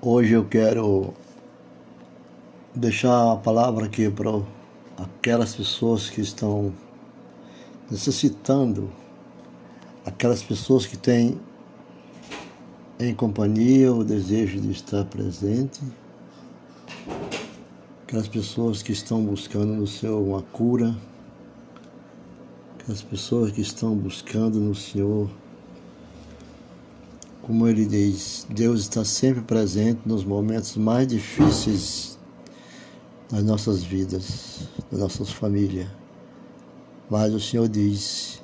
Hoje eu quero deixar a palavra aqui para aquelas pessoas que estão necessitando, aquelas pessoas que têm em companhia o desejo de estar presente, aquelas pessoas que estão buscando no Senhor uma cura, aquelas pessoas que estão buscando no Senhor como ele diz, Deus está sempre presente nos momentos mais difíceis das nossas vidas, das nossas famílias. Mas o Senhor diz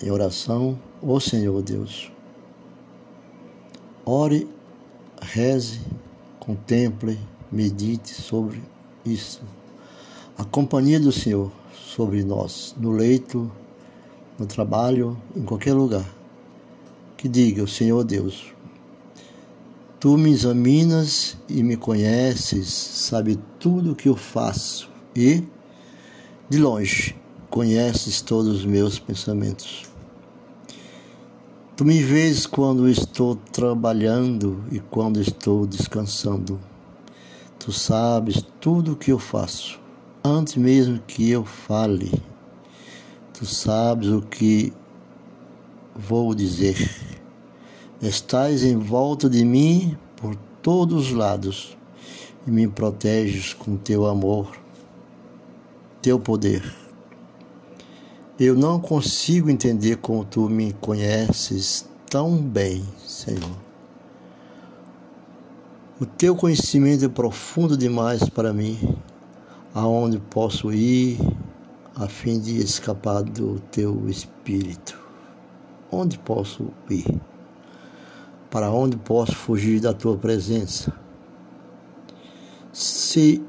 em oração, ó oh Senhor Deus, ore, reze, contemple, medite sobre isso. A companhia do Senhor sobre nós, no leito, no trabalho, em qualquer lugar que diga: o Senhor Deus, tu me examinas e me conheces, sabe tudo o que eu faço e, de longe, conheces todos os meus pensamentos. Tu me vês quando estou trabalhando e quando estou descansando. Tu sabes tudo o que eu faço, antes mesmo que eu fale. Tu sabes o que vou dizer: Estais em volta de mim por todos os lados e me proteges com teu amor, teu poder. Eu não consigo entender como tu me conheces tão bem, Senhor. O teu conhecimento é profundo demais para mim, aonde posso ir a fim de escapar do teu espírito. Onde posso ir? Para onde posso fugir da tua presença? Se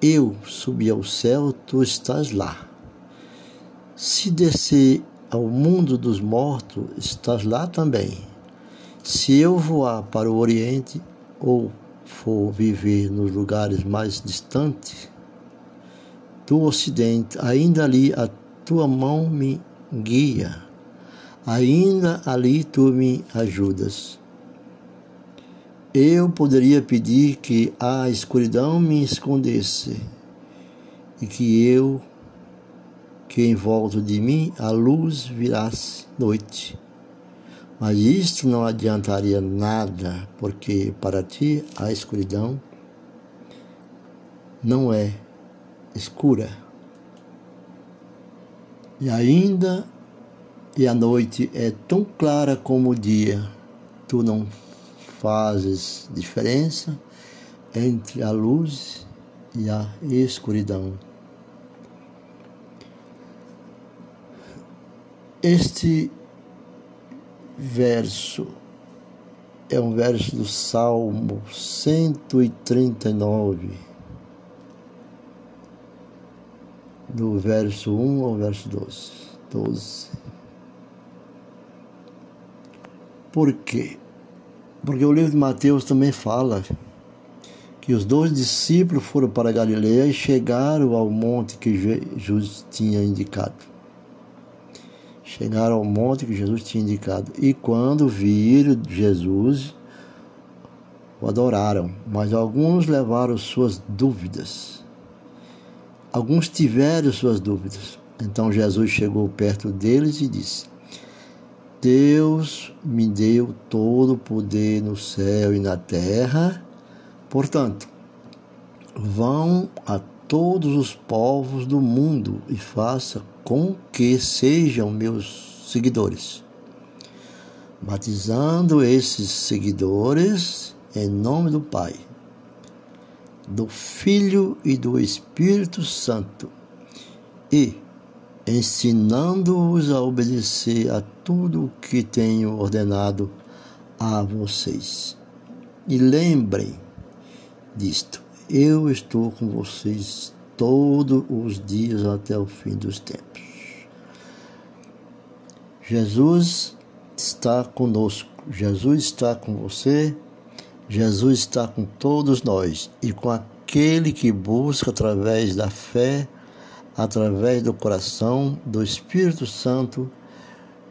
eu subir ao céu, tu estás lá. Se descer ao mundo dos mortos, estás lá também. Se eu voar para o Oriente ou for viver nos lugares mais distantes do Ocidente, ainda ali a tua mão me guia ainda ali tu me ajudas. Eu poderia pedir que a escuridão me escondesse e que eu, que em volta de mim a luz virasse noite. Mas isto não adiantaria nada, porque para ti a escuridão não é escura. E ainda e a noite é tão clara como o dia. Tu não fazes diferença entre a luz e a escuridão. Este verso é um verso do Salmo 139, do verso 1 ao verso 12. 12. Por quê? Porque o livro de Mateus também fala que os dois discípulos foram para Galileia e chegaram ao monte que Jesus tinha indicado. Chegaram ao monte que Jesus tinha indicado. E quando viram Jesus, o adoraram, mas alguns levaram suas dúvidas. Alguns tiveram suas dúvidas. Então Jesus chegou perto deles e disse: Deus me deu todo o poder no céu e na terra. Portanto, vão a todos os povos do mundo e faça com que sejam meus seguidores, batizando esses seguidores em nome do Pai, do Filho e do Espírito Santo. E ensinando-os a obedecer a tudo o que tenho ordenado a vocês. E lembrem disto: eu estou com vocês todos os dias até o fim dos tempos. Jesus está conosco, Jesus está com você, Jesus está com todos nós e com aquele que busca através da fé através do coração do Espírito Santo,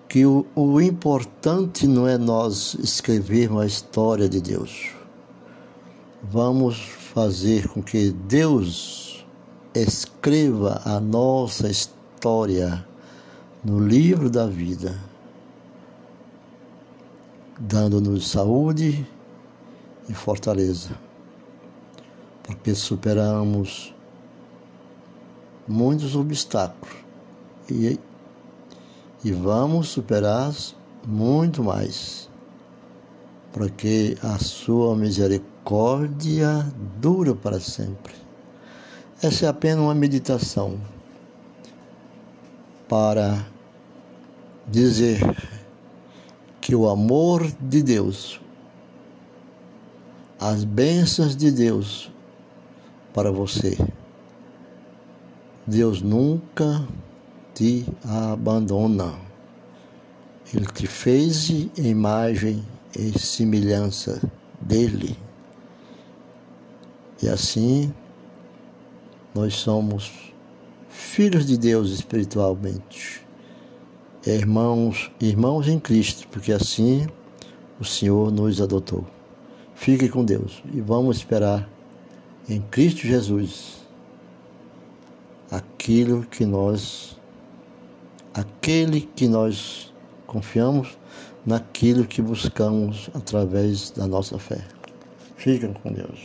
que o, o importante não é nós escrevermos a história de Deus. vamos fazer com que Deus escreva a nossa história no livro da vida, dando-nos saúde e fortaleza, porque superamos muitos obstáculos e, e vamos superar muito mais, porque a sua misericórdia dura para sempre. Essa é apenas uma meditação para dizer que o amor de Deus, as bênçãos de Deus para você, Deus nunca te abandona. Ele te fez em imagem e semelhança dele. E assim nós somos filhos de Deus espiritualmente, irmãos, irmãos em Cristo, porque assim o Senhor nos adotou. Fique com Deus e vamos esperar em Cristo Jesus aquilo que nós aquele que nós confiamos naquilo que buscamos através da nossa fé. Fiquem com Deus.